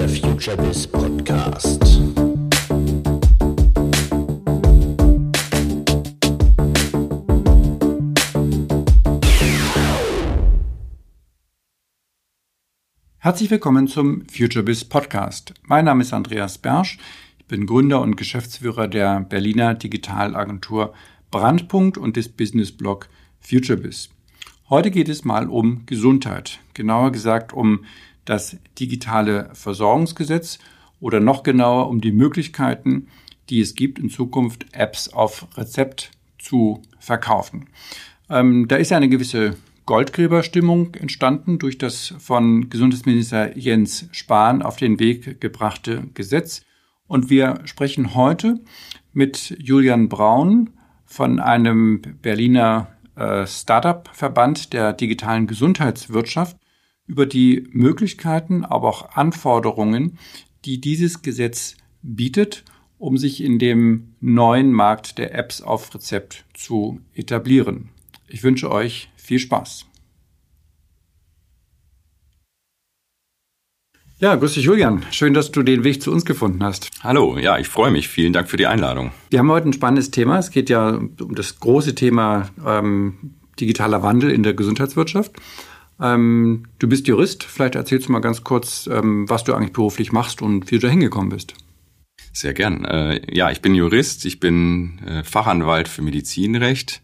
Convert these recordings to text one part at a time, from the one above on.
der FutureBiz Podcast. Herzlich willkommen zum FutureBiz Podcast. Mein Name ist Andreas Bersch. Ich bin Gründer und Geschäftsführer der Berliner Digitalagentur Brandpunkt und des Businessblog FutureBiz. Heute geht es mal um Gesundheit, genauer gesagt um das digitale Versorgungsgesetz oder noch genauer um die Möglichkeiten, die es gibt, in Zukunft Apps auf Rezept zu verkaufen. Ähm, da ist eine gewisse Goldgräberstimmung entstanden durch das von Gesundheitsminister Jens Spahn auf den Weg gebrachte Gesetz. Und wir sprechen heute mit Julian Braun von einem Berliner äh, Startup-Verband der digitalen Gesundheitswirtschaft über die Möglichkeiten, aber auch Anforderungen, die dieses Gesetz bietet, um sich in dem neuen Markt der Apps auf Rezept zu etablieren. Ich wünsche euch viel Spaß. Ja, grüß dich, Julian. Schön, dass du den Weg zu uns gefunden hast. Hallo, ja, ich freue mich. Vielen Dank für die Einladung. Wir haben heute ein spannendes Thema. Es geht ja um das große Thema ähm, digitaler Wandel in der Gesundheitswirtschaft. Ähm, du bist Jurist. Vielleicht erzählst du mal ganz kurz, ähm, was du eigentlich beruflich machst und wie du da hingekommen bist. Sehr gern. Äh, ja, ich bin Jurist. Ich bin äh, Fachanwalt für Medizinrecht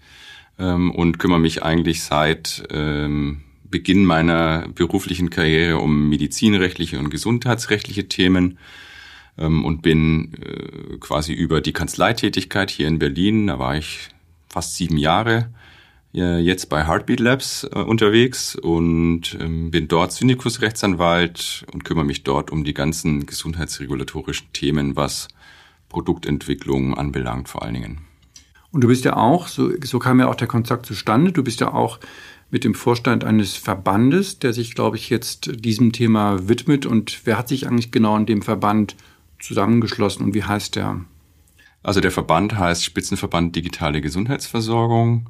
ähm, und kümmere mich eigentlich seit ähm, Beginn meiner beruflichen Karriere um medizinrechtliche und gesundheitsrechtliche Themen ähm, und bin äh, quasi über die Kanzleitätigkeit hier in Berlin, da war ich fast sieben Jahre, jetzt bei Heartbeat Labs äh, unterwegs und ähm, bin dort Syndikus-Rechtsanwalt und kümmere mich dort um die ganzen gesundheitsregulatorischen Themen, was Produktentwicklung anbelangt vor allen Dingen. Und du bist ja auch, so, so kam ja auch der Kontakt zustande, du bist ja auch mit dem Vorstand eines Verbandes, der sich, glaube ich, jetzt diesem Thema widmet. Und wer hat sich eigentlich genau in dem Verband zusammengeschlossen und wie heißt der? Also der Verband heißt Spitzenverband Digitale Gesundheitsversorgung.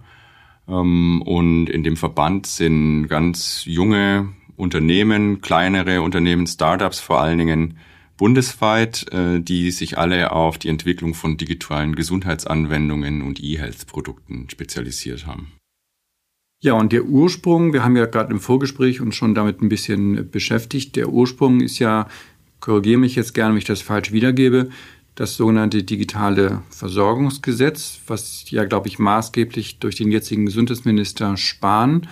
Ähm, und in dem Verband sind ganz junge Unternehmen, kleinere Unternehmen, Startups vor allen Dingen bundesweit, äh, die sich alle auf die Entwicklung von digitalen Gesundheitsanwendungen und E-Health-Produkten spezialisiert haben. Ja, und der Ursprung, wir haben ja gerade im Vorgespräch uns schon damit ein bisschen beschäftigt. Der Ursprung ist ja, korrigiere mich jetzt gerne, wenn ich das falsch wiedergebe, das sogenannte digitale Versorgungsgesetz, was ja, glaube ich, maßgeblich durch den jetzigen Gesundheitsminister Spahn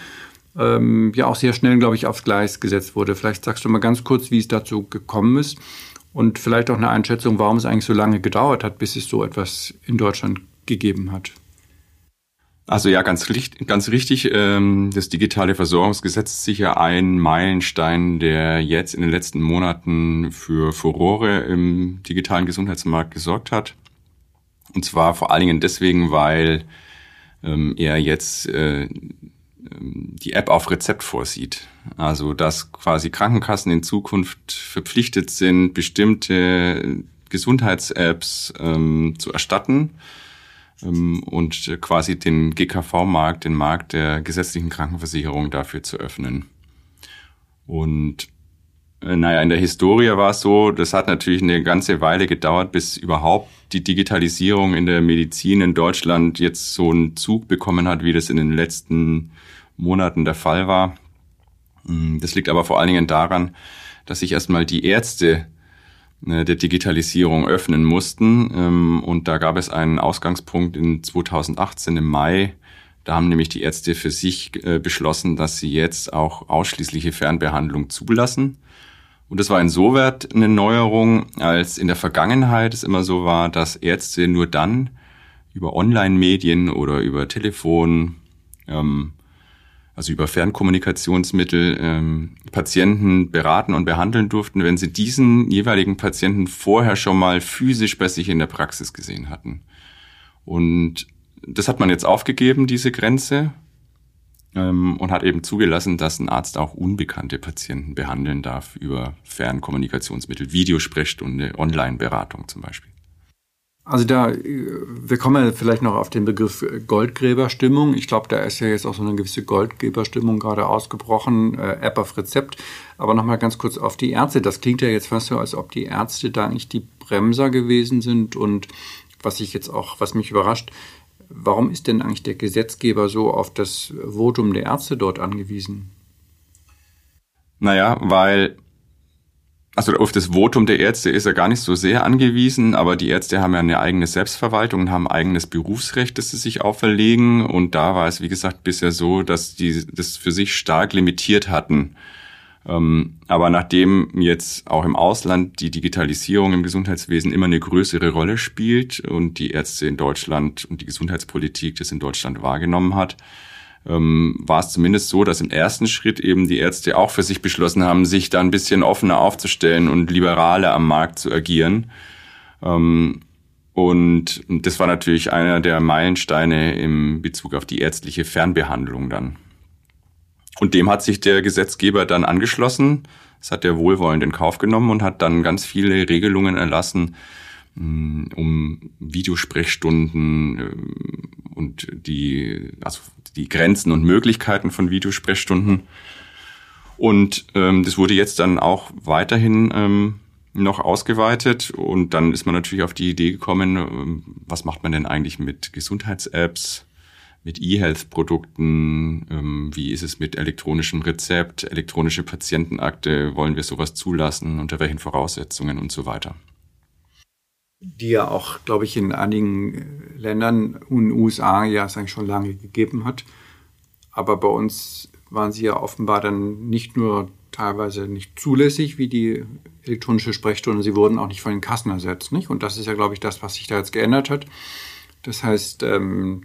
ähm, ja auch sehr schnell, glaube ich, aufs Gleis gesetzt wurde. Vielleicht sagst du mal ganz kurz, wie es dazu gekommen ist und vielleicht auch eine Einschätzung, warum es eigentlich so lange gedauert hat, bis es so etwas in Deutschland gegeben hat. Also ja, ganz, ganz richtig. Ähm, das digitale Versorgungsgesetz sicher ein Meilenstein, der jetzt in den letzten Monaten für Furore im digitalen Gesundheitsmarkt gesorgt hat. Und zwar vor allen Dingen deswegen, weil ähm, er jetzt äh, ähm, die App auf Rezept vorsieht. Also dass quasi Krankenkassen in Zukunft verpflichtet sind, bestimmte Gesundheits-Apps zu erstatten und quasi den GKV-Markt, den Markt der gesetzlichen Krankenversicherung dafür zu öffnen. Und äh, naja, in der Historie war es so, das hat natürlich eine ganze Weile gedauert, bis überhaupt die Digitalisierung in der Medizin in Deutschland jetzt so einen Zug bekommen hat, wie das in den letzten Monaten der Fall war. Mm, das liegt aber vor allen Dingen daran, dass sich erstmal die Ärzte der Digitalisierung öffnen mussten. Ähm, und da gab es einen Ausgangspunkt in 2018 im Mai. Da haben nämlich die Ärzte für sich äh, beschlossen, dass sie jetzt auch ausschließliche Fernbehandlung zulassen. Und das war insoweit eine Neuerung, als in der Vergangenheit es immer so war, dass Ärzte nur dann über Online-Medien oder über Telefon ähm, also über Fernkommunikationsmittel, ähm, Patienten beraten und behandeln durften, wenn sie diesen jeweiligen Patienten vorher schon mal physisch bei sich in der Praxis gesehen hatten. Und das hat man jetzt aufgegeben, diese Grenze, ähm, und hat eben zugelassen, dass ein Arzt auch unbekannte Patienten behandeln darf über Fernkommunikationsmittel, Videosprechstunde, Online-Beratung zum Beispiel. Also da, wir kommen ja vielleicht noch auf den Begriff Goldgräberstimmung. Ich glaube, da ist ja jetzt auch so eine gewisse Goldgräberstimmung gerade ausgebrochen, äh, App auf Rezept. Aber nochmal ganz kurz auf die Ärzte. Das klingt ja jetzt fast so, als ob die Ärzte da eigentlich die Bremser gewesen sind. Und was ich jetzt auch, was mich überrascht, warum ist denn eigentlich der Gesetzgeber so auf das Votum der Ärzte dort angewiesen? Naja, weil also auf das Votum der Ärzte ist er gar nicht so sehr angewiesen, aber die Ärzte haben ja eine eigene Selbstverwaltung und haben ein eigenes Berufsrecht, das sie sich auferlegen. Und da war es, wie gesagt, bisher so, dass die das für sich stark limitiert hatten. Ähm, aber nachdem jetzt auch im Ausland die Digitalisierung im Gesundheitswesen immer eine größere Rolle spielt und die Ärzte in Deutschland und die Gesundheitspolitik das in Deutschland wahrgenommen hat, ähm, war es zumindest so, dass im ersten Schritt eben die Ärzte auch für sich beschlossen haben, sich da ein bisschen offener aufzustellen und liberaler am Markt zu agieren. Ähm, und das war natürlich einer der Meilensteine im Bezug auf die ärztliche Fernbehandlung dann. Und dem hat sich der Gesetzgeber dann angeschlossen. Das hat er wohlwollend in Kauf genommen und hat dann ganz viele Regelungen erlassen, um Videosprechstunden äh, und die, also die Grenzen und Möglichkeiten von Videosprechstunden. Und ähm, das wurde jetzt dann auch weiterhin ähm, noch ausgeweitet. Und dann ist man natürlich auf die Idee gekommen, ähm, was macht man denn eigentlich mit Gesundheits-Apps, mit E-Health-Produkten, ähm, wie ist es mit elektronischem Rezept, elektronische Patientenakte, wollen wir sowas zulassen, unter welchen Voraussetzungen? Und so weiter. Die ja auch, glaube ich, in einigen Ländern und USA ja es eigentlich schon lange gegeben hat. Aber bei uns waren sie ja offenbar dann nicht nur teilweise nicht zulässig wie die elektronische Sprechstunde, sie wurden auch nicht von den Kassen ersetzt. Nicht? Und das ist ja, glaube ich, das, was sich da jetzt geändert hat. Das heißt, ähm,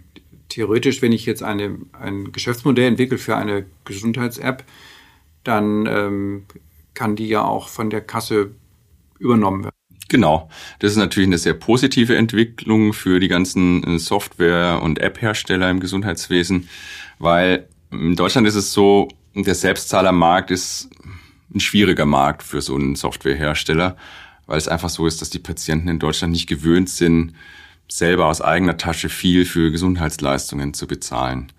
theoretisch, wenn ich jetzt eine, ein Geschäftsmodell entwickle für eine Gesundheits-App, dann ähm, kann die ja auch von der Kasse übernommen werden. Genau. Das ist natürlich eine sehr positive Entwicklung für die ganzen äh, Software- und App-Hersteller im Gesundheitswesen, weil in Deutschland ist es so, der Selbstzahlermarkt ist ein schwieriger Markt für so einen Softwarehersteller, weil es einfach so ist, dass die Patienten in Deutschland nicht gewöhnt sind, selber aus eigener Tasche viel für Gesundheitsleistungen zu bezahlen.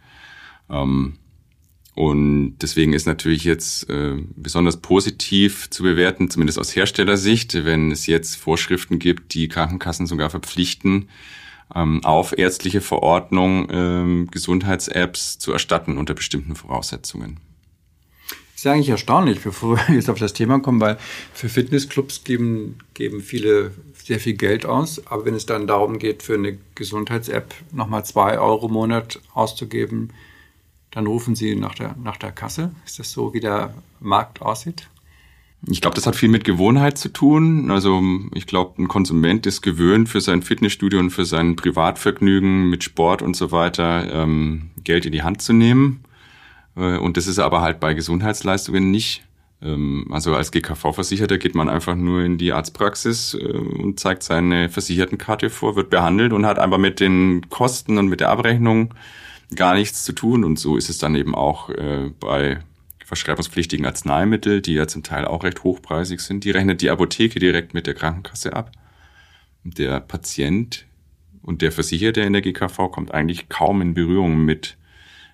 Ähm, und deswegen ist natürlich jetzt äh, besonders positiv zu bewerten, zumindest aus Herstellersicht, wenn es jetzt Vorschriften gibt, die Krankenkassen sogar verpflichten, ähm, auf ärztliche Verordnung ähm, Gesundheits-Apps zu erstatten unter bestimmten Voraussetzungen. ist ja eigentlich erstaunlich, bevor wir jetzt auf das Thema kommen, weil für Fitnessclubs geben, geben viele sehr viel Geld aus, aber wenn es dann darum geht, für eine Gesundheits-App nochmal zwei Euro im Monat auszugeben, dann rufen Sie nach der, nach der Kasse. Ist das so, wie der Markt aussieht? Ich glaube, das hat viel mit Gewohnheit zu tun. Also ich glaube, ein Konsument ist gewöhnt, für sein Fitnessstudio und für sein Privatvergnügen mit Sport und so weiter ähm, Geld in die Hand zu nehmen. Äh, und das ist aber halt bei Gesundheitsleistungen nicht. Ähm, also als GKV-Versicherter geht man einfach nur in die Arztpraxis äh, und zeigt seine Versichertenkarte vor, wird behandelt und hat einfach mit den Kosten und mit der Abrechnung gar nichts zu tun. Und so ist es dann eben auch äh, bei verschreibungspflichtigen Arzneimitteln, die ja zum Teil auch recht hochpreisig sind. Die rechnet die Apotheke direkt mit der Krankenkasse ab. Der Patient und der Versicherte in der GKV kommt eigentlich kaum in Berührung mit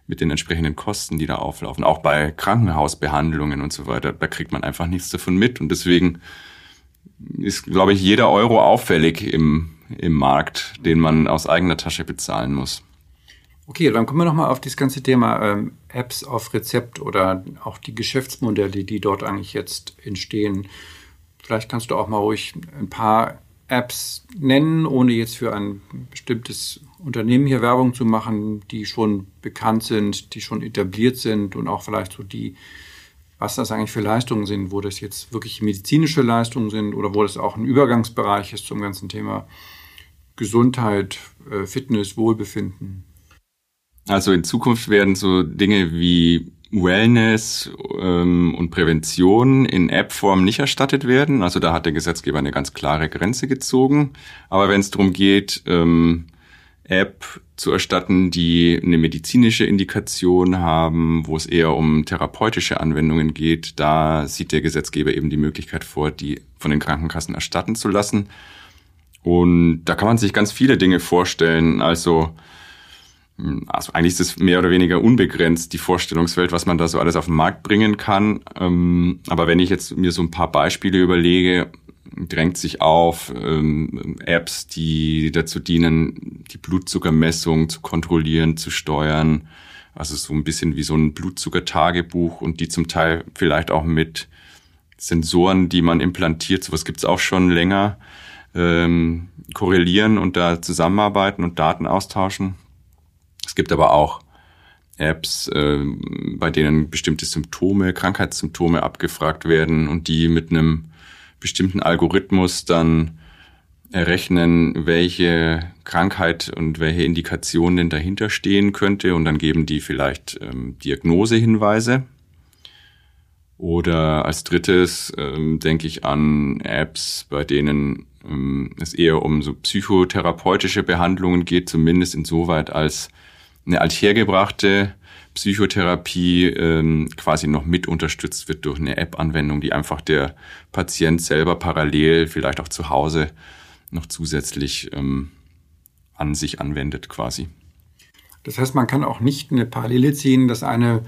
mit den entsprechenden Kosten, die da auflaufen. Auch bei Krankenhausbehandlungen und so weiter, da kriegt man einfach nichts davon mit. Und deswegen ist, glaube ich, jeder Euro auffällig im, im Markt, den man aus eigener Tasche bezahlen muss. Okay, dann kommen wir nochmal auf das ganze Thema ähm, Apps auf Rezept oder auch die Geschäftsmodelle, die dort eigentlich jetzt entstehen. Vielleicht kannst du auch mal ruhig ein paar Apps nennen, ohne jetzt für ein bestimmtes Unternehmen hier Werbung zu machen, die schon bekannt sind, die schon etabliert sind und auch vielleicht so die, was das eigentlich für Leistungen sind, wo das jetzt wirklich medizinische Leistungen sind oder wo das auch ein Übergangsbereich ist zum ganzen Thema Gesundheit, äh, Fitness, Wohlbefinden. Also in Zukunft werden so Dinge wie Wellness ähm, und Prävention in App-Form nicht erstattet werden. Also da hat der Gesetzgeber eine ganz klare Grenze gezogen. Aber wenn es darum geht, ähm, App zu erstatten, die eine medizinische Indikation haben, wo es eher um therapeutische Anwendungen geht, da sieht der Gesetzgeber eben die Möglichkeit vor, die von den Krankenkassen erstatten zu lassen. Und da kann man sich ganz viele Dinge vorstellen. Also, also eigentlich ist es mehr oder weniger unbegrenzt, die Vorstellungswelt, was man da so alles auf den Markt bringen kann. Ähm, aber wenn ich jetzt mir so ein paar Beispiele überlege, drängt sich auf ähm, Apps, die dazu dienen, die Blutzuckermessung zu kontrollieren, zu steuern. Also so ein bisschen wie so ein Blutzuckertagebuch und die zum Teil vielleicht auch mit Sensoren, die man implantiert, sowas gibt's auch schon länger, ähm, korrelieren und da zusammenarbeiten und Daten austauschen. Gibt aber auch Apps, äh, bei denen bestimmte Symptome, Krankheitssymptome abgefragt werden und die mit einem bestimmten Algorithmus dann errechnen, welche Krankheit und welche Indikation denn dahinter stehen könnte und dann geben die vielleicht ähm, Diagnosehinweise. Oder als drittes ähm, denke ich an Apps, bei denen ähm, es eher um so psychotherapeutische Behandlungen geht, zumindest insoweit als eine althergebrachte Psychotherapie ähm, quasi noch mit unterstützt wird durch eine App-Anwendung, die einfach der Patient selber parallel, vielleicht auch zu Hause, noch zusätzlich ähm, an sich anwendet quasi. Das heißt, man kann auch nicht eine Parallele ziehen, dass eine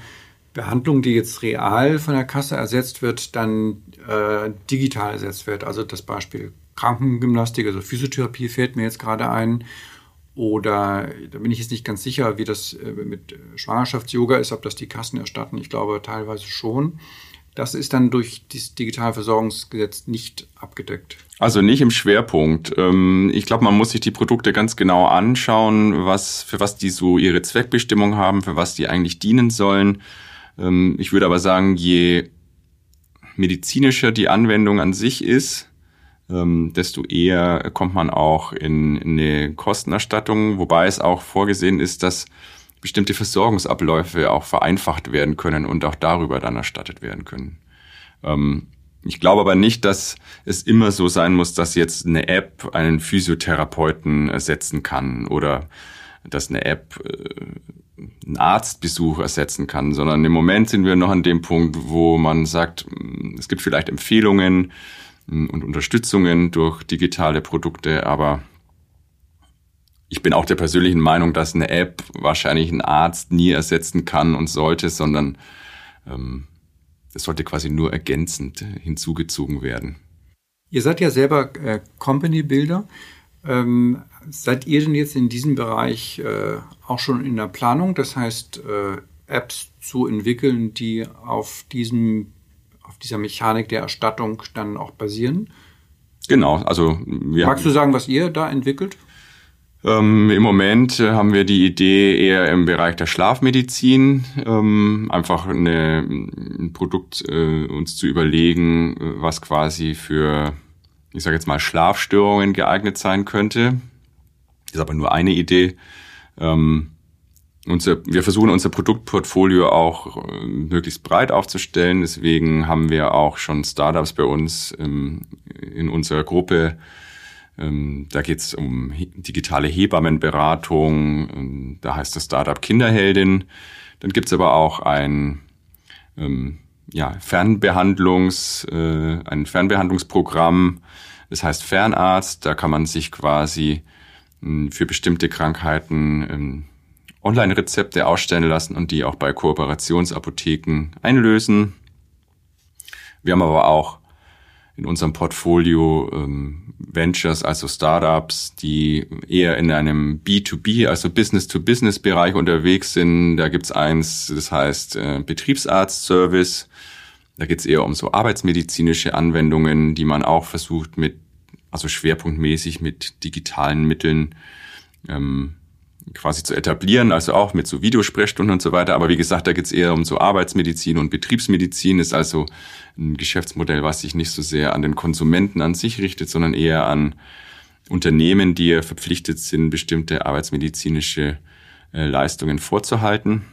Behandlung, die jetzt real von der Kasse ersetzt wird, dann äh, digital ersetzt wird. Also das Beispiel Krankengymnastik, also Physiotherapie fällt mir jetzt gerade ein. Oder da bin ich jetzt nicht ganz sicher, wie das äh, mit Schwangerschafts-Yoga ist, ob das die Kassen erstatten. Ich glaube teilweise schon. Das ist dann durch das Digitalversorgungsgesetz nicht abgedeckt. Also nicht im Schwerpunkt. Ähm, ich glaube, man muss sich die Produkte ganz genau anschauen, was, für was die so ihre Zweckbestimmung haben, für was die eigentlich dienen sollen. Ähm, ich würde aber sagen, je medizinischer die Anwendung an sich ist, ähm, desto eher kommt man auch in, in eine Kostenerstattung, wobei es auch vorgesehen ist, dass bestimmte Versorgungsabläufe auch vereinfacht werden können und auch darüber dann erstattet werden können. Ähm, ich glaube aber nicht, dass es immer so sein muss, dass jetzt eine App einen Physiotherapeuten ersetzen kann oder dass eine App äh, einen Arztbesuch ersetzen kann, sondern im Moment sind wir noch an dem Punkt, wo man sagt, es gibt vielleicht Empfehlungen und Unterstützungen durch digitale Produkte, aber ich bin auch der persönlichen Meinung, dass eine App wahrscheinlich einen Arzt nie ersetzen kann und sollte, sondern ähm, es sollte quasi nur ergänzend hinzugezogen werden. Ihr seid ja selber äh, Company Builder. Ähm, seid ihr denn jetzt in diesem Bereich äh, auch schon in der Planung? Das heißt, äh, Apps zu entwickeln, die auf diesem, dieser Mechanik der Erstattung dann auch basieren? Genau, also wir Magst du sagen, was ihr da entwickelt? Ähm, Im Moment äh, haben wir die Idee eher im Bereich der Schlafmedizin, ähm, einfach eine, ein Produkt äh, uns zu überlegen, was quasi für, ich sage jetzt mal, Schlafstörungen geeignet sein könnte. Ist aber nur eine Idee. Ähm, unser, wir versuchen unser Produktportfolio auch äh, möglichst breit aufzustellen. Deswegen haben wir auch schon Startups bei uns ähm, in unserer Gruppe, ähm, da geht es um digitale Hebammenberatung. Ähm, da heißt das Startup Kinderheldin. Dann gibt es aber auch ein ähm, ja, Fernbehandlungs, äh, ein Fernbehandlungsprogramm. Das heißt Fernarzt. Da kann man sich quasi äh, für bestimmte Krankheiten äh, Online-Rezepte ausstellen lassen und die auch bei Kooperationsapotheken einlösen. Wir haben aber auch in unserem Portfolio ähm, Ventures, also Startups, die eher in einem B2B, also Business-to-Business-Bereich unterwegs sind. Da gibt's eins, das heißt äh, Betriebsarzt-Service. Da geht's eher um so arbeitsmedizinische Anwendungen, die man auch versucht mit, also schwerpunktmäßig mit digitalen Mitteln ähm, quasi zu etablieren, also auch mit so Videosprechstunden und so weiter. Aber wie gesagt, da geht's eher um so Arbeitsmedizin und Betriebsmedizin, ist also ein Geschäftsmodell, was sich nicht so sehr an den Konsumenten an sich richtet, sondern eher an Unternehmen, die verpflichtet sind, bestimmte arbeitsmedizinische äh, Leistungen vorzuhalten.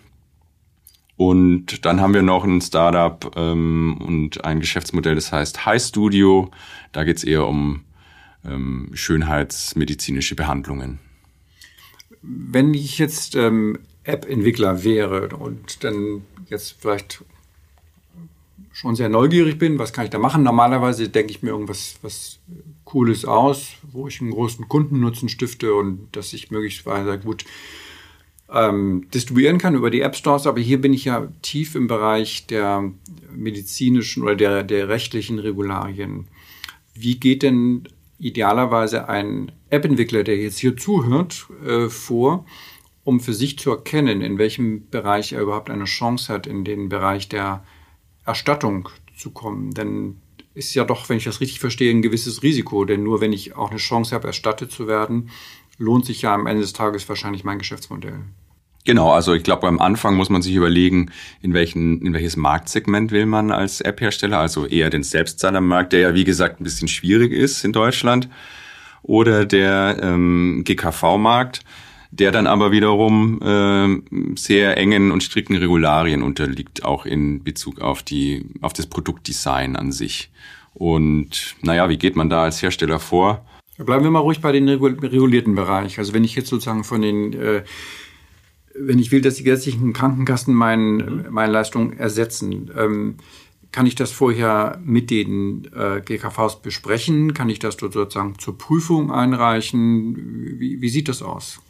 Und dann haben wir noch ein Startup ähm, und ein Geschäftsmodell, das heißt High Studio. Da geht's eher um ähm, schönheitsmedizinische Behandlungen wenn ich jetzt ähm, App-Entwickler wäre und dann jetzt vielleicht schon sehr neugierig bin, was kann ich da machen? Normalerweise denke ich mir irgendwas, was Cooles aus, wo ich einen großen Kundennutzen stifte und dass ich möglicherweise gut ähm, distribuieren kann über die App Stores. Aber hier bin ich ja tief im Bereich der medizinischen oder der, der rechtlichen Regularien. Wie geht denn idealerweise ein App-Entwickler, der jetzt hier zuhört, äh, vor, um für sich zu erkennen, in welchem Bereich er überhaupt eine Chance hat, in den Bereich der Erstattung zu kommen? Denn ist ja doch, wenn ich das richtig verstehe, ein gewisses Risiko. Denn nur wenn ich auch eine Chance habe, erstattet zu werden, lohnt sich ja am Ende des Tages wahrscheinlich mein Geschäftsmodell. Genau, also ich glaube, am Anfang muss man sich überlegen, in, welchen, in welches Marktsegment will man als App-Hersteller, also eher den Selbstzahlermarkt, der ja wie gesagt ein bisschen schwierig ist in Deutschland, oder der ähm, GKV-Markt, der dann aber wiederum äh, sehr engen und strikten Regularien unterliegt, auch in Bezug auf die auf das Produktdesign an sich. Und naja, wie geht man da als Hersteller vor? Bleiben wir mal ruhig bei den regulierten Bereich. Also wenn ich jetzt sozusagen von den äh, wenn ich will, dass die gesetzlichen Krankenkassen mein, meine Leistung ersetzen, ähm, kann ich das vorher mit den äh, GKVs besprechen? Kann ich das dort sozusagen zur Prüfung einreichen? Wie, wie sieht das aus?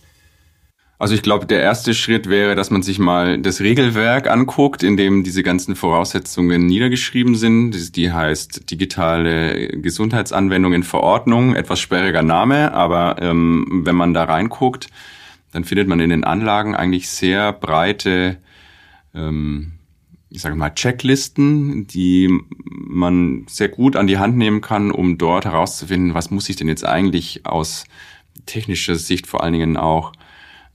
Also ich glaube, der erste Schritt wäre, dass man sich mal das Regelwerk anguckt, in dem diese ganzen Voraussetzungen niedergeschrieben sind. Die heißt digitale Gesundheitsanwendungen Verordnung, etwas sperriger Name, aber ähm, wenn man da reinguckt, dann findet man in den Anlagen eigentlich sehr breite, ähm, ich sage mal, Checklisten, die man sehr gut an die Hand nehmen kann, um dort herauszufinden, was muss ich denn jetzt eigentlich aus technischer Sicht vor allen Dingen auch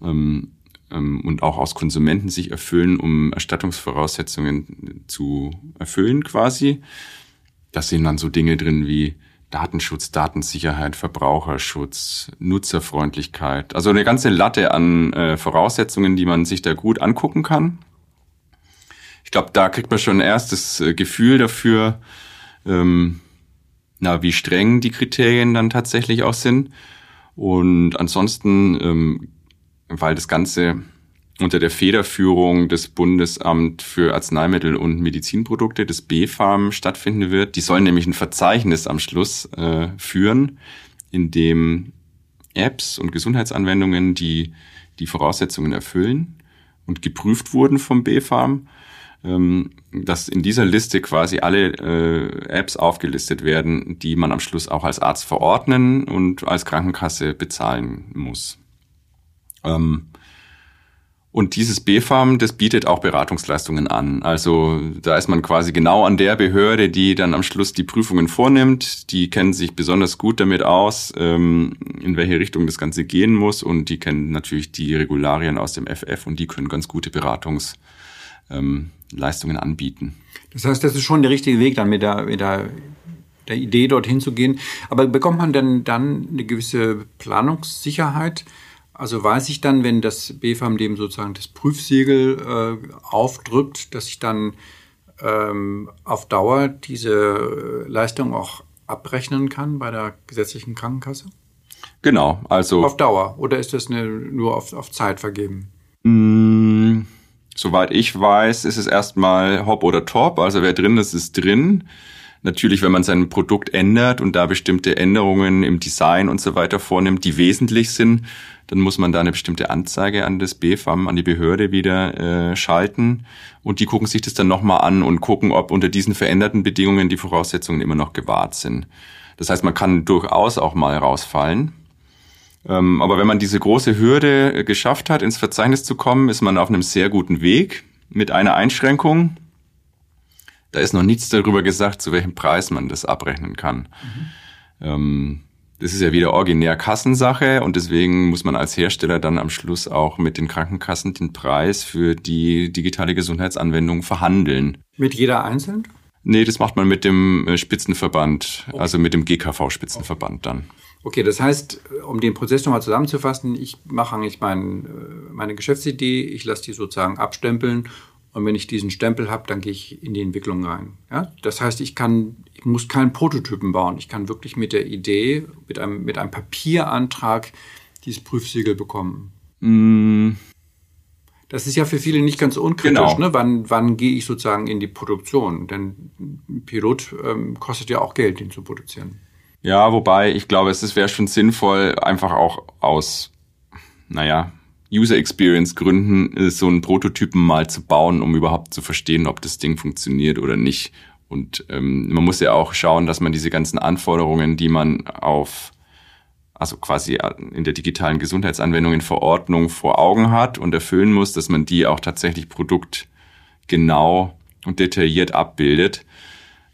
ähm, ähm, und auch aus Konsumenten sich erfüllen, um Erstattungsvoraussetzungen zu erfüllen quasi. Das sind dann so Dinge drin wie Datenschutz, Datensicherheit, Verbraucherschutz, Nutzerfreundlichkeit. Also eine ganze Latte an äh, Voraussetzungen, die man sich da gut angucken kann. Ich glaube, da kriegt man schon ein erstes äh, Gefühl dafür, ähm, na, wie streng die Kriterien dann tatsächlich auch sind. Und ansonsten, ähm, weil das Ganze unter der Federführung des Bundesamt für Arzneimittel und Medizinprodukte, des BfArM, stattfinden wird. Die sollen nämlich ein Verzeichnis am Schluss äh, führen, in dem Apps und Gesundheitsanwendungen, die die Voraussetzungen erfüllen und geprüft wurden vom BfArM, ähm, dass in dieser Liste quasi alle äh, Apps aufgelistet werden, die man am Schluss auch als Arzt verordnen und als Krankenkasse bezahlen muss. Ähm, und dieses BFAM, das bietet auch Beratungsleistungen an. Also da ist man quasi genau an der Behörde, die dann am Schluss die Prüfungen vornimmt. Die kennen sich besonders gut damit aus, ähm, in welche Richtung das Ganze gehen muss. Und die kennen natürlich die Regularien aus dem FF und die können ganz gute Beratungsleistungen ähm, anbieten. Das heißt, das ist schon der richtige Weg, dann mit der, mit der, der Idee dorthin zu gehen. Aber bekommt man denn dann eine gewisse Planungssicherheit? Also weiß ich dann, wenn das BFAM dem sozusagen das Prüfsiegel äh, aufdrückt, dass ich dann ähm, auf Dauer diese Leistung auch abrechnen kann bei der gesetzlichen Krankenkasse? Genau, also. Auf Dauer oder ist das eine, nur auf, auf Zeit vergeben? Mh, soweit ich weiß, ist es erstmal Hop oder Top. Also wer drin ist, ist drin. Natürlich, wenn man sein Produkt ändert und da bestimmte Änderungen im Design und so weiter vornimmt, die wesentlich sind, dann muss man da eine bestimmte Anzeige an das BFAM, an die Behörde wieder äh, schalten und die gucken sich das dann nochmal an und gucken, ob unter diesen veränderten Bedingungen die Voraussetzungen immer noch gewahrt sind. Das heißt, man kann durchaus auch mal rausfallen. Ähm, aber wenn man diese große Hürde äh, geschafft hat, ins Verzeichnis zu kommen, ist man auf einem sehr guten Weg mit einer Einschränkung. Da ist noch nichts darüber gesagt, zu welchem Preis man das abrechnen kann. Mhm. Ähm, das ist ja wieder originär Kassensache und deswegen muss man als Hersteller dann am Schluss auch mit den Krankenkassen den Preis für die digitale Gesundheitsanwendung verhandeln. Mit jeder einzeln? Nee, das macht man mit dem äh, Spitzenverband, okay. also mit dem GKV-Spitzenverband dann. Okay, das heißt, um den Prozess nochmal zusammenzufassen, ich mache eigentlich mein, äh, meine Geschäftsidee, ich lasse die sozusagen abstempeln und wenn ich diesen Stempel habe, dann gehe ich in die Entwicklung rein. Ja? Das heißt, ich kann, ich muss keinen Prototypen bauen. Ich kann wirklich mit der Idee, mit einem, mit einem Papierantrag dieses Prüfsiegel bekommen. Mm. Das ist ja für viele nicht ganz unkritisch. Genau. Ne? Wann, wann gehe ich sozusagen in die Produktion? Denn ein Pilot ähm, kostet ja auch Geld, ihn zu produzieren. Ja, wobei ich glaube, es wäre schon sinnvoll, einfach auch aus, naja, User Experience Gründen äh, so einen Prototypen mal zu bauen, um überhaupt zu verstehen, ob das Ding funktioniert oder nicht. Und ähm, man muss ja auch schauen, dass man diese ganzen Anforderungen, die man auf, also quasi in der digitalen Gesundheitsanwendung in Verordnung vor Augen hat und erfüllen muss, dass man die auch tatsächlich produktgenau und detailliert abbildet.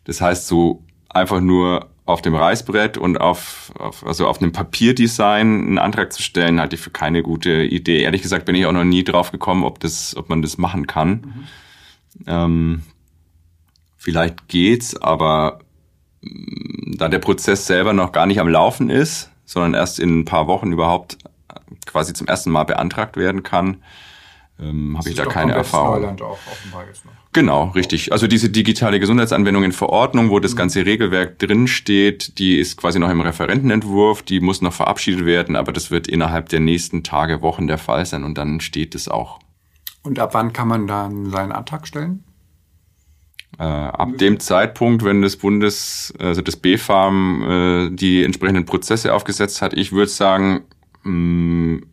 Das heißt, so einfach nur auf dem Reißbrett und auf, auf, also auf einem Papierdesign einen Antrag zu stellen, halte ich für keine gute Idee. Ehrlich gesagt bin ich auch noch nie drauf gekommen, ob das, ob man das machen kann. Mhm. Ähm, vielleicht geht's, aber mm, da der Prozess selber noch gar nicht am Laufen ist, sondern erst in ein paar Wochen überhaupt quasi zum ersten Mal beantragt werden kann, ähm, habe ich da keine Erfahrung. Neuland auch offenbar jetzt noch. Genau, richtig. Also diese digitale Gesundheitsanwendung in Verordnung, wo das mhm. ganze Regelwerk drin steht, die ist quasi noch im Referentenentwurf, die muss noch verabschiedet werden, aber das wird innerhalb der nächsten Tage, Wochen der Fall sein und dann steht es auch. Und ab wann kann man dann seinen Antrag stellen? Äh, ab dem Zeitpunkt, wenn das Bundes, also das BfArM äh, die entsprechenden Prozesse aufgesetzt hat, ich würde sagen, mh, mm,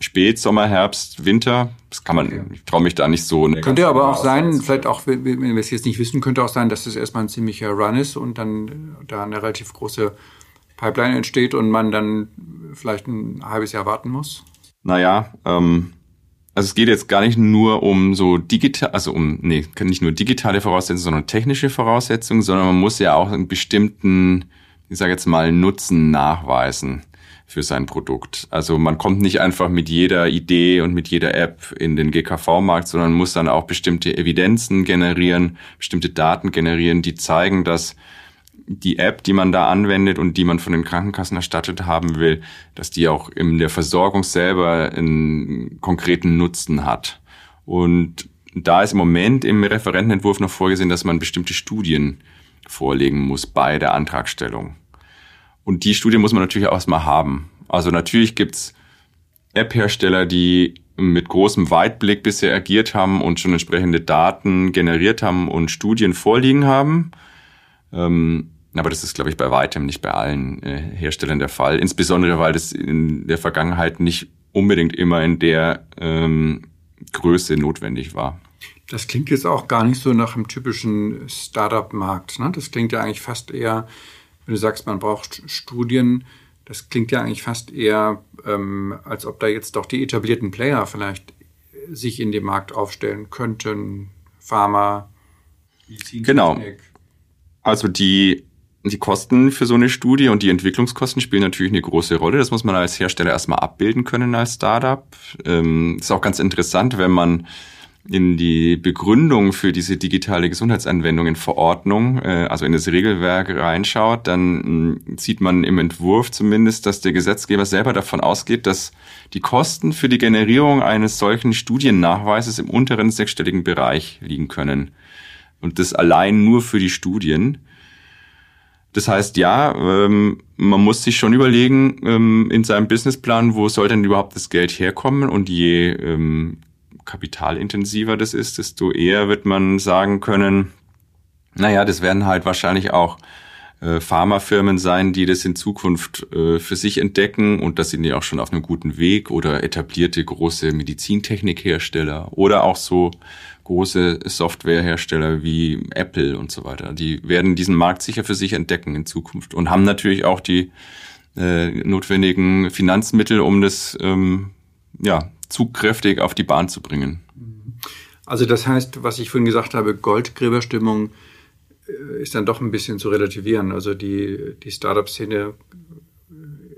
Spätsommer, Herbst, Winter. Das kann man, okay. ich traue mich da nicht so. Könnte aber auch sein, vielleicht auch, wenn wir es jetzt nicht wissen, könnte auch sein, dass es erstmal ein ziemlicher Run ist und dann da eine relativ große Pipeline entsteht und man dann vielleicht ein halbes Jahr warten muss. Naja, ähm, also es geht jetzt gar nicht nur um so digital, also um, nee, nicht nur digitale Voraussetzungen, sondern technische Voraussetzungen, sondern man muss ja auch einen bestimmten, ich sage jetzt mal, Nutzen nachweisen für sein Produkt. Also man kommt nicht einfach mit jeder Idee und mit jeder App in den GKV-Markt, sondern muss dann auch bestimmte Evidenzen generieren, bestimmte Daten generieren, die zeigen, dass die App, die man da anwendet und die man von den Krankenkassen erstattet haben will, dass die auch in der Versorgung selber einen konkreten Nutzen hat. Und da ist im Moment im Referentenentwurf noch vorgesehen, dass man bestimmte Studien vorlegen muss bei der Antragstellung. Und die Studie muss man natürlich auch erstmal haben. Also natürlich gibt's App-Hersteller, die mit großem Weitblick bisher agiert haben und schon entsprechende Daten generiert haben und Studien vorliegen haben. Ähm, aber das ist, glaube ich, bei weitem nicht bei allen äh, Herstellern der Fall. Insbesondere, weil das in der Vergangenheit nicht unbedingt immer in der ähm, Größe notwendig war. Das klingt jetzt auch gar nicht so nach einem typischen Startup-Markt. Ne? Das klingt ja eigentlich fast eher wenn du sagst, man braucht Studien, das klingt ja eigentlich fast eher, ähm, als ob da jetzt doch die etablierten Player vielleicht sich in dem Markt aufstellen könnten. Pharma, Medizintechnik. Genau. Also die, die Kosten für so eine Studie und die Entwicklungskosten spielen natürlich eine große Rolle. Das muss man als Hersteller erstmal abbilden können als Startup. Ähm, ist auch ganz interessant, wenn man in die Begründung für diese digitale Gesundheitsanwendung in Verordnung, äh, also in das Regelwerk reinschaut, dann mh, hm, sieht man im Entwurf zumindest, dass der Gesetzgeber selber davon ausgeht, dass die Kosten für die Generierung eines solchen Studiennachweises im unteren sechsstelligen Bereich liegen können. Und das allein nur für die Studien. Das heißt, ja, ähm, man muss sich schon überlegen ähm, in seinem Businessplan, wo soll denn überhaupt das Geld herkommen und je ähm, kapitalintensiver das ist, desto eher wird man sagen können, naja, das werden halt wahrscheinlich auch äh, Pharmafirmen sein, die das in Zukunft äh, für sich entdecken und das sind ja auch schon auf einem guten Weg oder etablierte große Medizintechnikhersteller oder auch so große Softwarehersteller wie Apple und so weiter. Die werden diesen Markt sicher für sich entdecken in Zukunft und haben natürlich auch die äh, notwendigen Finanzmittel, um das ähm, ja zugkräftig auf die Bahn zu bringen. Also das heißt, was ich vorhin gesagt habe, Goldgräberstimmung äh, ist dann doch ein bisschen zu relativieren. Also die, die Startup-Szene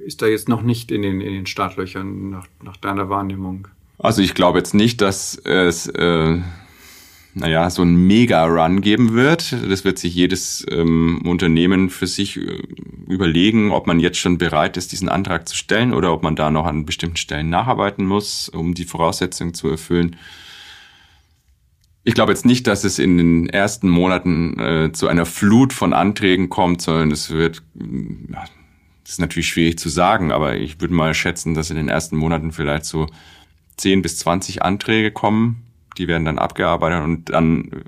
ist da jetzt noch nicht in den, in den Startlöchern nach, nach deiner Wahrnehmung. Also ich glaube jetzt nicht, dass es äh, naja, so ein Mega-Run geben wird. Das wird sich jedes ähm, Unternehmen für sich äh, überlegen, ob man jetzt schon bereit ist, diesen Antrag zu stellen oder ob man da noch an bestimmten Stellen nacharbeiten muss, um die Voraussetzungen zu erfüllen. Ich glaube jetzt nicht, dass es in den ersten Monaten äh, zu einer Flut von Anträgen kommt, sondern es wird, ja, das ist natürlich schwierig zu sagen, aber ich würde mal schätzen, dass in den ersten Monaten vielleicht so 10 bis 20 Anträge kommen die werden dann abgearbeitet und dann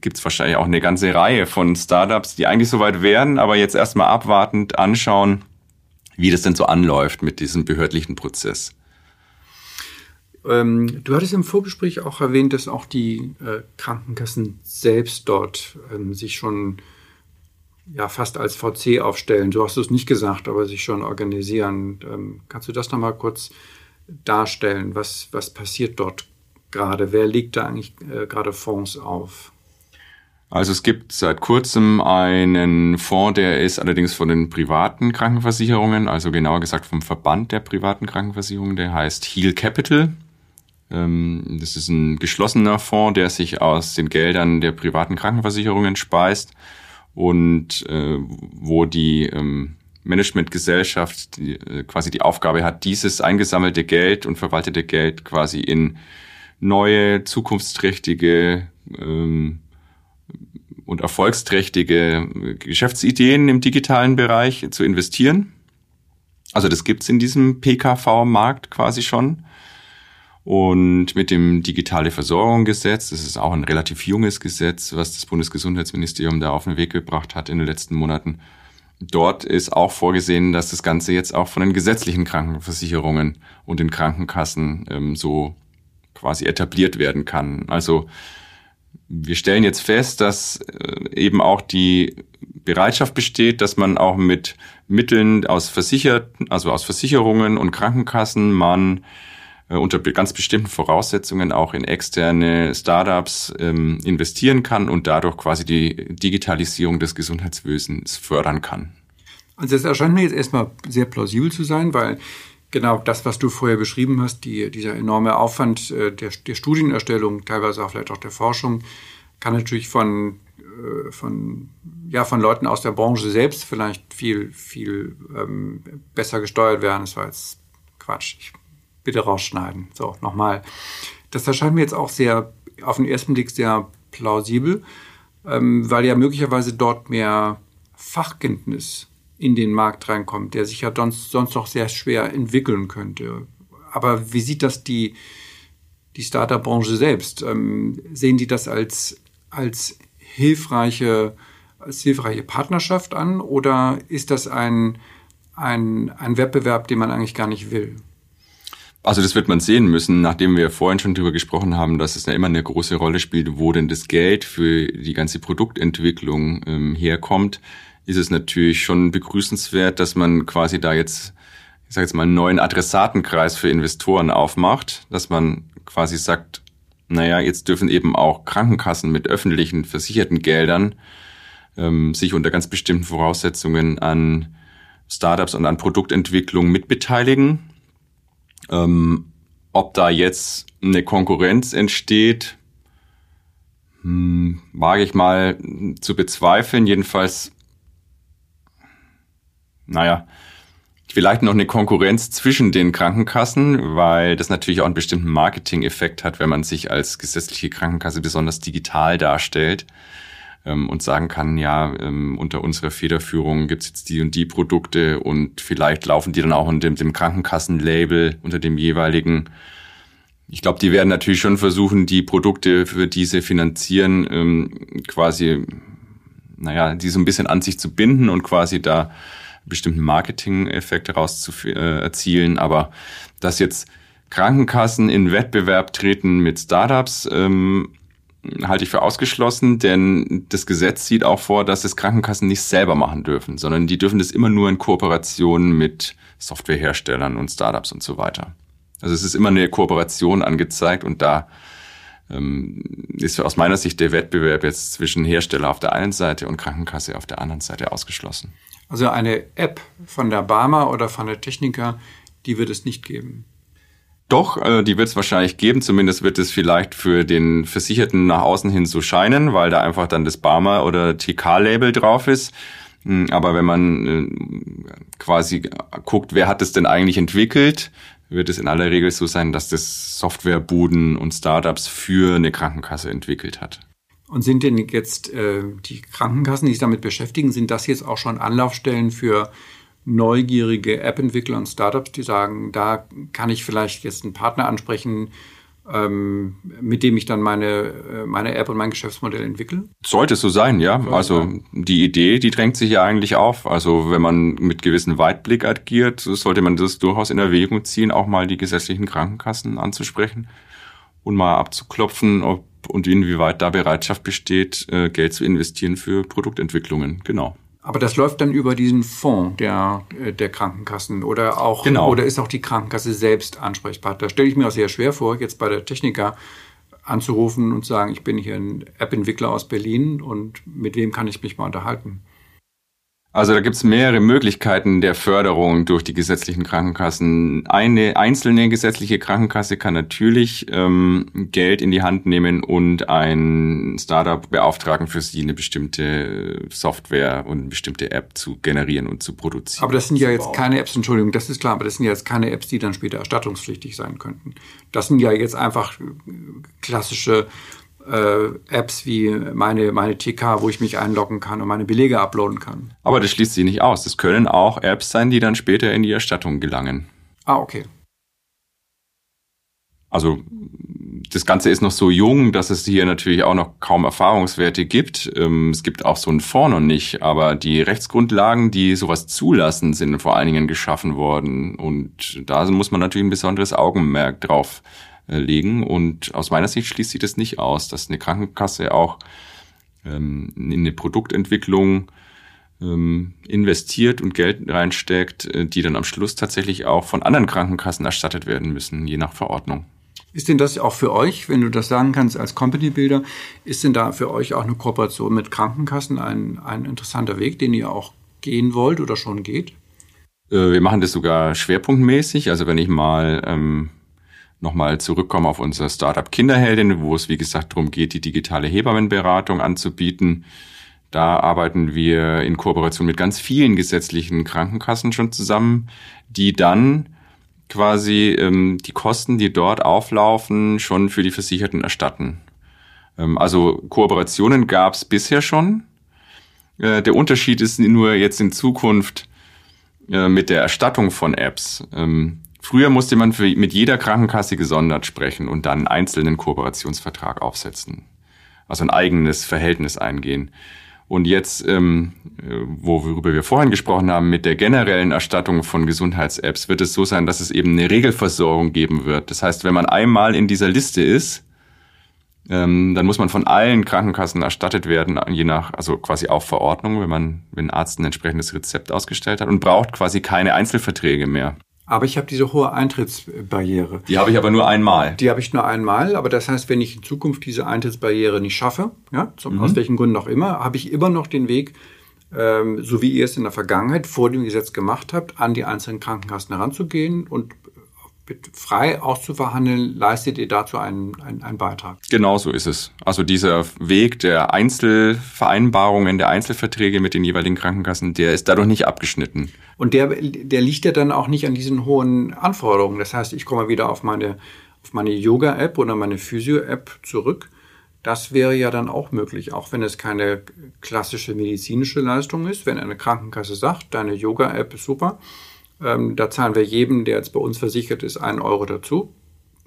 gibt es wahrscheinlich auch eine ganze Reihe von Startups, die eigentlich soweit wären, aber jetzt erstmal abwartend anschauen, wie das denn so anläuft mit diesem behördlichen Prozess. Ähm, du hattest im Vorgespräch auch erwähnt, dass auch die äh, Krankenkassen selbst dort ähm, sich schon ja fast als VC aufstellen. Du hast es nicht gesagt, aber sich schon organisieren. Ähm, kannst du das nochmal kurz darstellen? Was, was passiert dort gerade? Wer legt da eigentlich äh, gerade Fonds auf? Also es gibt seit kurzem einen Fonds, der ist allerdings von den privaten Krankenversicherungen, also genauer gesagt vom Verband der privaten Krankenversicherungen, der heißt Heal Capital. Ähm, das ist ein geschlossener Fonds, der sich aus den Geldern der privaten Krankenversicherungen speist und äh, wo die ähm, Managementgesellschaft äh, quasi die Aufgabe hat, dieses eingesammelte Geld und verwaltete Geld quasi in neue, zukunftsträchtige ähm, und erfolgsträchtige Geschäftsideen im digitalen Bereich zu investieren. Also das gibt's in diesem PKV-Markt quasi schon. Und mit dem Digitale Versorgung Gesetz, das ist auch ein relativ junges Gesetz, was das Bundesgesundheitsministerium da auf den Weg gebracht hat in den letzten Monaten. Dort ist auch vorgesehen, dass das Ganze jetzt auch von den gesetzlichen Krankenversicherungen und den Krankenkassen ähm, so quasi etabliert werden kann. Also wir stellen jetzt fest, dass äh, eben auch die Bereitschaft besteht, dass man auch mit Mitteln aus Versicherten, also aus Versicherungen und Krankenkassen man äh, unter ganz bestimmten Voraussetzungen auch in externe Startups ähm, investieren kann und dadurch quasi die Digitalisierung des Gesundheitswesens fördern kann. Also das erscheint mir jetzt erstmal sehr plausibel zu sein, weil genau das, was du vorher beschrieben hast, die, dieser enorme Aufwand äh, der, der Studienerstellung, teilweise auch vielleicht auch der Forschung, kann natürlich von, äh, von, ja, von Leuten aus der Branche selbst vielleicht viel, viel ähm, besser gesteuert werden. Das war jetzt Quatsch. Ich bitte rausschneiden. So, nochmal. Das erscheint mir jetzt auch sehr, auf den ersten Blick sehr plausibel, ähm, weil ja möglicherweise dort mehr Fachkenntnis in den Markt reinkommt, der sich ja sonst, sonst noch sehr schwer entwickeln könnte. Aber wie sieht das die, die Startup-Branche selbst? Ähm, sehen die das als, als hilfreiche, als hilfreiche Partnerschaft an oder ist das ein, ein, ein Wettbewerb, den man eigentlich gar nicht will? Also das wird man sehen müssen, nachdem wir vorhin schon darüber gesprochen haben, dass es ja immer eine große Rolle spielt, wo denn das Geld für die ganze Produktentwicklung ähm, herkommt, ist es natürlich schon begrüßenswert, dass man quasi da jetzt, ich sage jetzt mal, einen neuen Adressatenkreis für Investoren aufmacht, dass man quasi sagt, naja, jetzt dürfen eben auch Krankenkassen mit öffentlichen versicherten Geldern ähm, sich unter ganz bestimmten Voraussetzungen an Startups und an Produktentwicklung mitbeteiligen ähm, ob da jetzt eine Konkurrenz entsteht, hm, wage ich mal zu bezweifeln. Jedenfalls, naja, vielleicht noch eine Konkurrenz zwischen den Krankenkassen, weil das natürlich auch einen bestimmten Marketing-Effekt hat, wenn man sich als gesetzliche Krankenkasse besonders digital darstellt ähm, und sagen kann, ja, ähm, unter unserer Federführung gibt's jetzt die und die Produkte und vielleicht laufen die dann auch unter dem, dem Krankenkassenlabel, unter dem jeweiligen. Ich glaube, die werden natürlich schon versuchen, die Produkte, für diese finanzieren, ähm, quasi, naja, die so ein bisschen an sich zu binden und quasi da bestimmten Marketing-Effekte raus zu äh. Aber dass jetzt Krankenkassen in Wettbewerb treten mit Startups, ähm, halte ich für ausgeschlossen, denn das Gesetz sieht auch vor, dass es Krankenkassen nicht selber machen dürfen, sondern die dürfen das immer nur in Kooperation mit Softwareherstellern und Startups und so weiter. Also es ist immer eine Kooperation angezeigt und da ähm, ist aus meiner Sicht der Wettbewerb jetzt zwischen Hersteller auf der einen Seite und Krankenkasse auf der anderen Seite ausgeschlossen. Also eine App von der Barmer oder von der Techniker, die wird es nicht geben. Doch, äh, die wird es wahrscheinlich geben. Zumindest wird es vielleicht für den Versicherten nach außen hin so scheinen, weil da einfach dann das Barmer oder TK-Label drauf ist. Hm, aber wenn man äh, quasi guckt, wer hat es denn eigentlich entwickelt, wird es in aller Regel so sein, dass das Softwarebuden und Startups für eine Krankenkasse entwickelt hat. Und sind denn jetzt äh, die Krankenkassen, die sich damit beschäftigen, sind das jetzt auch schon Anlaufstellen für neugierige App-Entwickler und Startups, die sagen, da kann ich vielleicht jetzt einen Partner ansprechen, ähm, mit dem ich dann meine, äh, meine App und mein Geschäftsmodell entwickle? Sollte so sein, ja. Sollte also sein. die Idee, die drängt sich ja eigentlich auf. Also wenn man mit gewissen Weitblick agiert, sollte man das durchaus in Erwägung ziehen, auch mal die gesetzlichen Krankenkassen anzusprechen und mal abzuklopfen, ob und inwieweit da Bereitschaft besteht, äh, Geld zu investieren für Produktentwicklungen. Genau. Aber das läuft dann über diesen Fonds der, äh, der Krankenkassen oder auch genau. oder ist auch die Krankenkasse selbst ansprechbar? Da stelle ich mir auch sehr schwer vor, jetzt bei der Techniker anzurufen und zu sagen, ich bin hier ein App-Entwickler aus Berlin und mit wem kann ich mich mal unterhalten? Also da gibt es mehrere Möglichkeiten der Förderung durch die gesetzlichen Krankenkassen. Eine einzelne gesetzliche Krankenkasse kann natürlich ähm, Geld in die Hand nehmen und ein Startup beauftragen, für sie eine bestimmte Software und eine bestimmte App zu generieren und zu produzieren. Aber das sind ja jetzt keine Apps, Entschuldigung, das ist klar, aber das sind ja jetzt keine Apps, die dann später erstattungspflichtig sein könnten. Das sind ja jetzt einfach klassische äh, Apps wie meine, meine TK, wo ich mich einloggen kann und meine Belege uploaden kann. Aber das schließt sich nicht aus. Das können auch Apps sein, die dann später in die Erstattung gelangen. Ah, okay. Also das Ganze ist noch so jung, dass es hier natürlich auch noch kaum Erfahrungswerte gibt. Ähm, es gibt auch so ein Fonds noch nicht, aber die Rechtsgrundlagen, die sowas zulassen, sind vor allen Dingen geschaffen worden. Und da muss man natürlich ein besonderes Augenmerk drauf äh, legen. Und aus meiner Sicht schließt sich das nicht aus, dass eine Krankenkasse auch ähm, in eine Produktentwicklung ähm, investiert und Geld reinsteckt, äh, die dann am Schluss tatsächlich auch von anderen Krankenkassen erstattet werden müssen, je nach Verordnung. Ist denn das auch für euch, wenn du das sagen kannst als Company Builder, ist denn da für euch auch eine Kooperation mit Krankenkassen ein, ein interessanter Weg, den ihr auch gehen wollt oder schon geht? Äh, wir machen das sogar schwerpunktmäßig. Also wenn ich mal ähm, nochmal zurückkommen auf unser Startup Kinderheldin, wo es wie gesagt darum geht, die digitale Hebammenberatung anzubieten. Da arbeiten wir in Kooperation mit ganz vielen gesetzlichen Krankenkassen schon zusammen, die dann quasi ähm, die Kosten, die dort auflaufen, schon für die Versicherten erstatten. Ähm, also Kooperationen gab es bisher schon. Äh, der Unterschied ist nur jetzt in Zukunft äh, mit der Erstattung von Apps. Ähm, Früher musste man für, mit jeder Krankenkasse gesondert sprechen und dann einen einzelnen Kooperationsvertrag aufsetzen. Also ein eigenes Verhältnis eingehen. Und jetzt, ähm, worüber wir vorhin gesprochen haben, mit der generellen Erstattung von Gesundheits-Apps, wird es so sein, dass es eben eine Regelversorgung geben wird. Das heißt, wenn man einmal in dieser Liste ist, ähm, dann muss man von allen Krankenkassen erstattet werden, je nach, also quasi auf Verordnung, wenn man, wenn ein Arzt ein entsprechendes Rezept ausgestellt hat und braucht quasi keine Einzelverträge mehr. Aber ich habe diese hohe Eintrittsbarriere. Die habe ich aber nur einmal. Die habe ich nur einmal. Aber das heißt, wenn ich in Zukunft diese Eintrittsbarriere nicht schaffe, ja, zum, mhm. aus welchen Gründen auch immer, habe ich immer noch den Weg, ähm, so wie ihr es in der Vergangenheit vor dem Gesetz gemacht habt, an die einzelnen Krankenkassen heranzugehen und frei auszuverhandeln, leistet ihr dazu einen, einen, einen Beitrag. Genau so ist es. Also dieser Weg der Einzelvereinbarungen, der Einzelverträge mit den jeweiligen Krankenkassen, der ist dadurch nicht abgeschnitten. Und der, der liegt ja dann auch nicht an diesen hohen Anforderungen. Das heißt, ich komme wieder auf meine, auf meine Yoga-App oder meine Physio-App zurück. Das wäre ja dann auch möglich, auch wenn es keine klassische medizinische Leistung ist. Wenn eine Krankenkasse sagt, deine Yoga-App ist super, ähm, da zahlen wir jedem, der jetzt bei uns versichert ist, einen Euro dazu.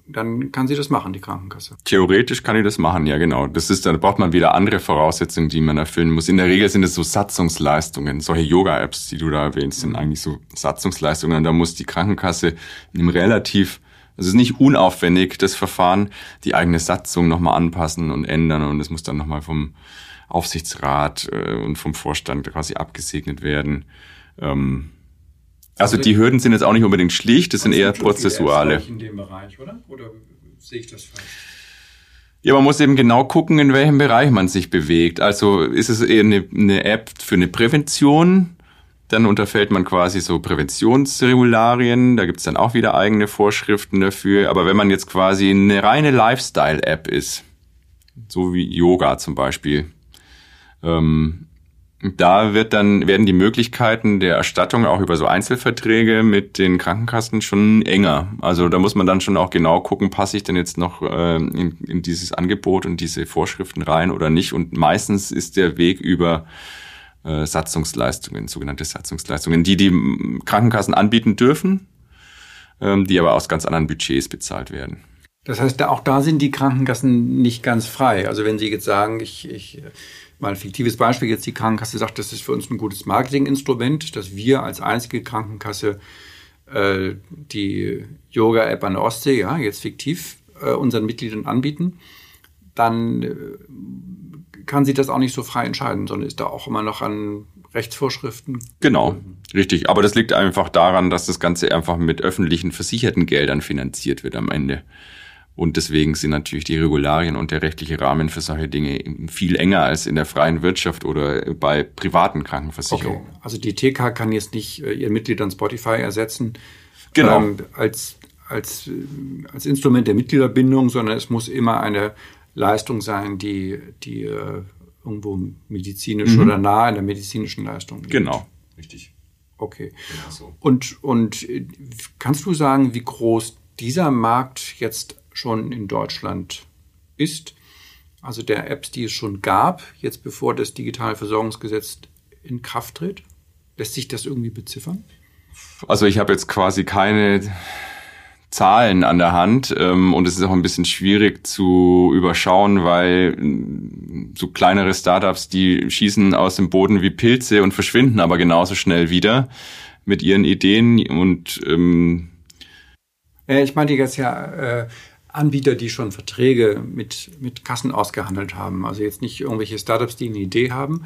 Dann kann sie das machen, die Krankenkasse. Theoretisch kann die das machen, ja genau. Das ist, dann braucht man wieder andere Voraussetzungen, die man erfüllen muss. In der Regel sind es so Satzungsleistungen. Solche Yoga-Apps, die du da erwähnst, sind eigentlich so Satzungsleistungen. Da muss die Krankenkasse in einem relativ also es ist nicht unaufwendig, das Verfahren, die eigene Satzung nochmal anpassen und ändern und es muss dann nochmal vom Aufsichtsrat äh, und vom Vorstand quasi abgesegnet werden. Ähm, also die Hürden sind jetzt auch nicht unbedingt schlicht, das sind eher prozessuale. In dem Bereich, oder? Oder sehe ich das falsch? Ja, man muss eben genau gucken, in welchem Bereich man sich bewegt. Also ist es eher eine, eine App für eine Prävention, dann unterfällt man quasi so Präventionsregularien, da gibt's dann auch wieder eigene Vorschriften dafür. Aber wenn man jetzt quasi eine reine Lifestyle-App ist, so wie Yoga zum Beispiel, ähm, da wird dann, werden die Möglichkeiten der Erstattung auch über so Einzelverträge mit den Krankenkassen schon enger. Also da muss man dann schon auch genau gucken, passe ich denn jetzt noch äh, in, in dieses Angebot und diese Vorschriften rein oder nicht. Und meistens ist der Weg über äh, Satzungsleistungen, sogenannte Satzungsleistungen, die die Krankenkassen anbieten dürfen, ähm, die aber aus ganz anderen Budgets bezahlt werden. Das heißt, auch da sind die Krankenkassen nicht ganz frei. Also wenn Sie jetzt sagen, ich, ich mal ein fiktives Beispiel, jetzt die Krankenkasse sagt, das ist für uns ein gutes Marketinginstrument, dass wir als einzige Krankenkasse äh, die Yoga-App an der Ostsee, ja, jetzt fiktiv, äh, unseren Mitgliedern anbieten, dann äh, kann sie das auch nicht so frei entscheiden, sondern ist da auch immer noch an Rechtsvorschriften. Genau, richtig. Aber das liegt einfach daran, dass das Ganze einfach mit öffentlichen versicherten Geldern finanziert wird am Ende. Und deswegen sind natürlich die Regularien und der rechtliche Rahmen für solche Dinge viel enger als in der freien Wirtschaft oder bei privaten Krankenversicherungen. Okay. Also die TK kann jetzt nicht äh, ihr Mitglied an Spotify ersetzen. Genau. Ähm, als, als, äh, als Instrument der Mitgliederbindung, sondern es muss immer eine Leistung sein, die, die äh, irgendwo medizinisch mhm. oder nah an der medizinischen Leistung liegt. Genau, richtig. Okay. Genau so. Und, und äh, kannst du sagen, wie groß dieser Markt jetzt schon in Deutschland ist? Also der Apps, die es schon gab, jetzt bevor das digitale Versorgungsgesetz in Kraft tritt? Lässt sich das irgendwie beziffern? Also ich habe jetzt quasi keine Zahlen an der Hand ähm, und es ist auch ein bisschen schwierig zu überschauen, weil mm, so kleinere Startups, die schießen aus dem Boden wie Pilze und verschwinden aber genauso schnell wieder mit ihren Ideen und ähm ja, ich meinte jetzt ja äh, Anbieter, die schon Verträge mit, mit Kassen ausgehandelt haben. Also jetzt nicht irgendwelche Startups, die eine Idee haben,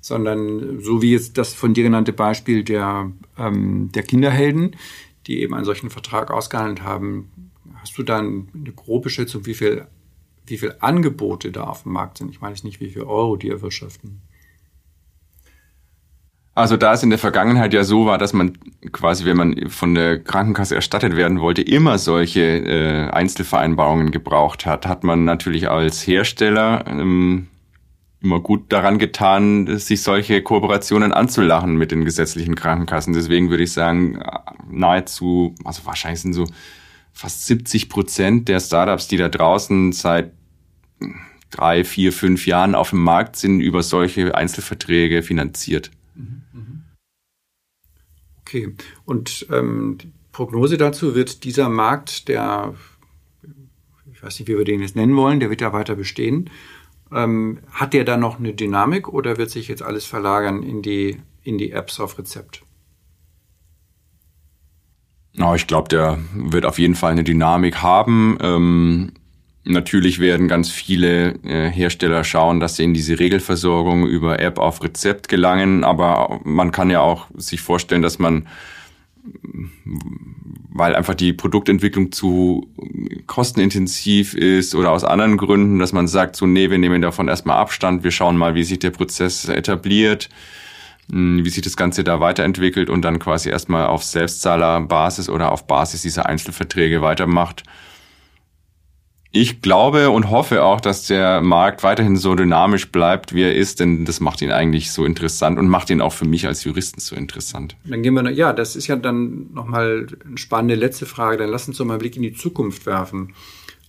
sondern so wie jetzt das von dir genannte Beispiel der, ähm, der Kinderhelden, die eben einen solchen Vertrag ausgehandelt haben. Hast du dann eine grobe Schätzung, wie viel, wie viel Angebote da auf dem Markt sind? Ich meine jetzt nicht, wie viel Euro die erwirtschaften. Also da es in der Vergangenheit ja so war, dass man quasi, wenn man von der Krankenkasse erstattet werden wollte, immer solche äh, Einzelvereinbarungen gebraucht hat, hat man natürlich als Hersteller ähm, immer gut daran getan, sich solche Kooperationen anzulachen mit den gesetzlichen Krankenkassen. Deswegen würde ich sagen, nahezu, also wahrscheinlich sind so fast 70 Prozent der Startups, die da draußen seit drei, vier, fünf Jahren auf dem Markt sind, über solche Einzelverträge finanziert. Okay, und ähm, die Prognose dazu wird dieser Markt, der, ich weiß nicht, wie wir den jetzt nennen wollen, der wird ja weiter bestehen. Ähm, hat der da noch eine Dynamik oder wird sich jetzt alles verlagern in die, in die Apps auf Rezept? Ich glaube, der wird auf jeden Fall eine Dynamik haben. Ähm, natürlich werden ganz viele äh, Hersteller schauen, dass sie in diese Regelversorgung über App auf Rezept gelangen, aber man kann ja auch sich vorstellen, dass man weil einfach die Produktentwicklung zu kostenintensiv ist oder aus anderen Gründen, dass man sagt, so, nee, wir nehmen davon erstmal Abstand, wir schauen mal, wie sich der Prozess etabliert, hm, wie sich das Ganze da weiterentwickelt und dann quasi erstmal auf Selbstzahlerbasis oder auf Basis dieser Einzelverträge weitermacht. Ich glaube und hoffe auch, dass der Markt weiterhin so dynamisch bleibt, wie er ist, denn das macht ihn eigentlich so interessant und macht ihn auch für mich als Juristen so interessant. Dann gehen wir, noch, ja, das ist ja dann nochmal eine spannende letzte Frage. Dann lass uns doch mal einen Blick in die Zukunft werfen.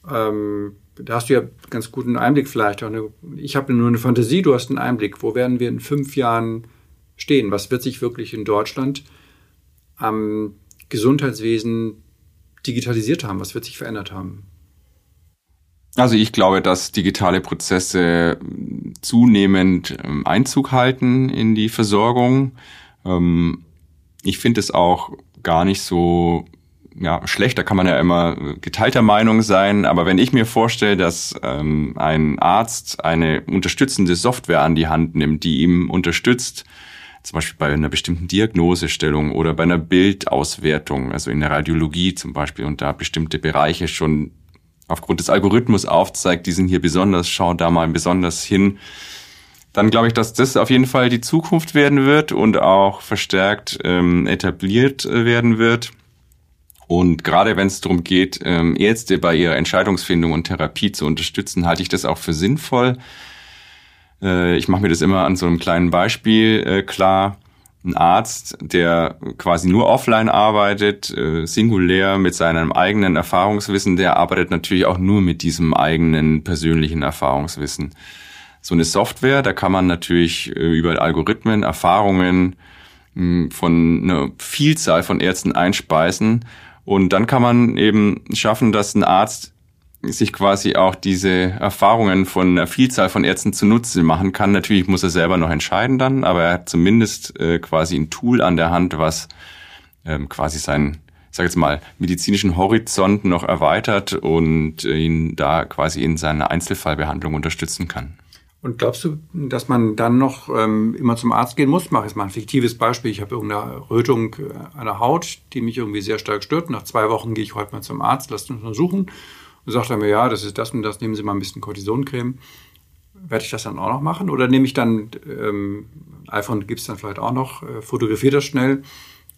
Ähm, da hast du ja ganz guten Einblick vielleicht. Ich habe nur eine Fantasie, du hast einen Einblick. Wo werden wir in fünf Jahren stehen? Was wird sich wirklich in Deutschland am Gesundheitswesen digitalisiert haben? Was wird sich verändert haben? Also ich glaube, dass digitale Prozesse zunehmend ähm, Einzug halten in die Versorgung. Ähm, ich finde es auch gar nicht so ja, schlecht, da kann man ja immer geteilter Meinung sein, aber wenn ich mir vorstelle, dass ähm, ein Arzt eine unterstützende Software an die Hand nimmt, die ihm unterstützt, zum Beispiel bei einer bestimmten Diagnosestellung oder bei einer Bildauswertung, also in der Radiologie zum Beispiel, und da bestimmte Bereiche schon aufgrund des Algorithmus aufzeigt, die sind hier besonders, schau da mal besonders hin, dann glaube ich, dass das auf jeden Fall die Zukunft werden wird und auch verstärkt ähm, etabliert äh, werden wird. Und gerade wenn es darum geht, ähm, Ärzte bei ihrer Entscheidungsfindung und Therapie zu unterstützen, halte ich das auch für sinnvoll. Äh, ich mache mir das immer an so einem kleinen Beispiel äh, klar ein Arzt, der quasi nur offline arbeitet, äh, singulär mit seinem eigenen Erfahrungswissen, der arbeitet natürlich auch nur mit diesem eigenen persönlichen Erfahrungswissen. So eine Software, da kann man natürlich äh, über Algorithmen, Erfahrungen mh, von einer Vielzahl von Ärzten einspeisen und dann kann man eben schaffen, dass ein Arzt sich quasi auch diese Erfahrungen von einer Vielzahl von Ärzten zunutze machen kann. Natürlich muss er selber noch entscheiden dann, aber er hat zumindest äh, quasi ein Tool an der Hand, was ähm, quasi seinen, ich sage jetzt mal, medizinischen Horizont noch erweitert und ihn da quasi in seiner Einzelfallbehandlung unterstützen kann. Und glaubst du, dass man dann noch ähm, immer zum Arzt gehen muss? Mach jetzt mal ein fiktives Beispiel. Ich habe irgendeine Rötung äh, der Haut, die mich irgendwie sehr stark stört. Nach zwei Wochen gehe ich heute mal zum Arzt, lasst uns untersuchen. Und sagt er mir, ja, das ist das und das, nehmen Sie mal ein bisschen Cortisoncreme. Werde ich das dann auch noch machen? Oder nehme ich dann, ähm, iPhone gibt's dann vielleicht auch noch, äh, fotografiere das schnell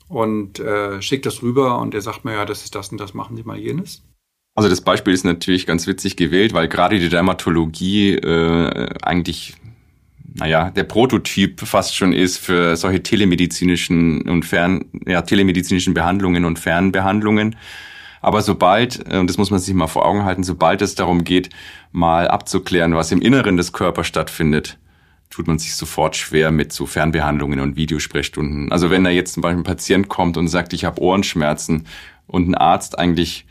und äh, schickt das rüber und er sagt mir, ja, das ist das und das, machen Sie mal jenes? Also das Beispiel ist natürlich ganz witzig gewählt, weil gerade die Dermatologie äh, eigentlich, naja, der Prototyp fast schon ist für solche telemedizinischen und fern, ja, telemedizinischen Behandlungen und Fernbehandlungen. Aber sobald, und das muss man sich mal vor Augen halten, sobald es darum geht, mal abzuklären, was im Inneren des Körpers stattfindet, tut man sich sofort schwer mit so Fernbehandlungen und Videosprechstunden. Also wenn da jetzt zum Beispiel ein Patient kommt und sagt, ich habe Ohrenschmerzen und ein Arzt eigentlich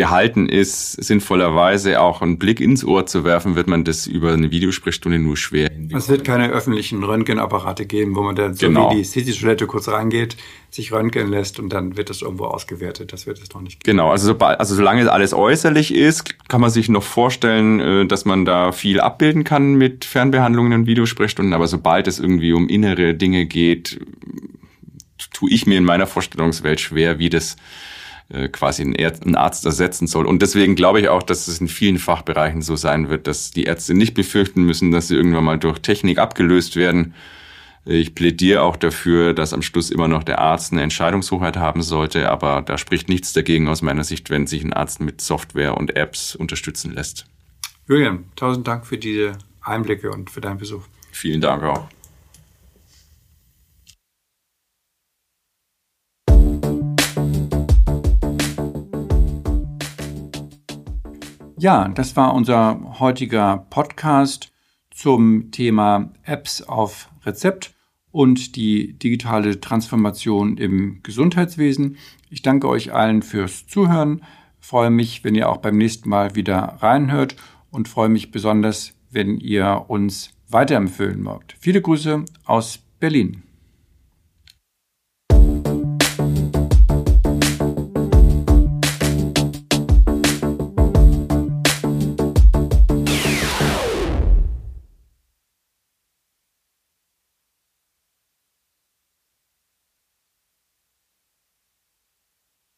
gehalten ist, sinnvollerweise auch einen Blick ins Ohr zu werfen, wird man das über eine Videosprechstunde nur schwer Es wird keine öffentlichen Röntgenapparate geben, wo man dann so genau. wie die City-Toilette kurz reingeht, sich röntgen lässt und dann wird das irgendwo ausgewertet. Das wird es doch nicht geben. Genau, also, sobald, also solange alles äußerlich ist, kann man sich noch vorstellen, äh, dass man da viel abbilden kann mit Fernbehandlungen und Videosprechstunden, aber sobald es irgendwie um innere Dinge geht, tue ich mir in meiner Vorstellungswelt schwer, wie das quasi einen Arzt ersetzen soll. Und deswegen glaube ich auch, dass es in vielen Fachbereichen so sein wird, dass die Ärzte nicht befürchten müssen, dass sie irgendwann mal durch Technik abgelöst werden. Ich plädiere auch dafür, dass am Schluss immer noch der Arzt eine Entscheidungshoheit haben sollte, aber da spricht nichts dagegen aus meiner Sicht, wenn sich ein Arzt mit Software und Apps unterstützen lässt. Julian, tausend Dank für diese Einblicke und für deinen Besuch. Vielen Dank auch. Ja, das war unser heutiger Podcast zum Thema Apps auf Rezept und die digitale Transformation im Gesundheitswesen. Ich danke euch allen fürs Zuhören, freue mich, wenn ihr auch beim nächsten Mal wieder reinhört und freue mich besonders, wenn ihr uns weiterempfehlen mögt. Viele Grüße aus Berlin.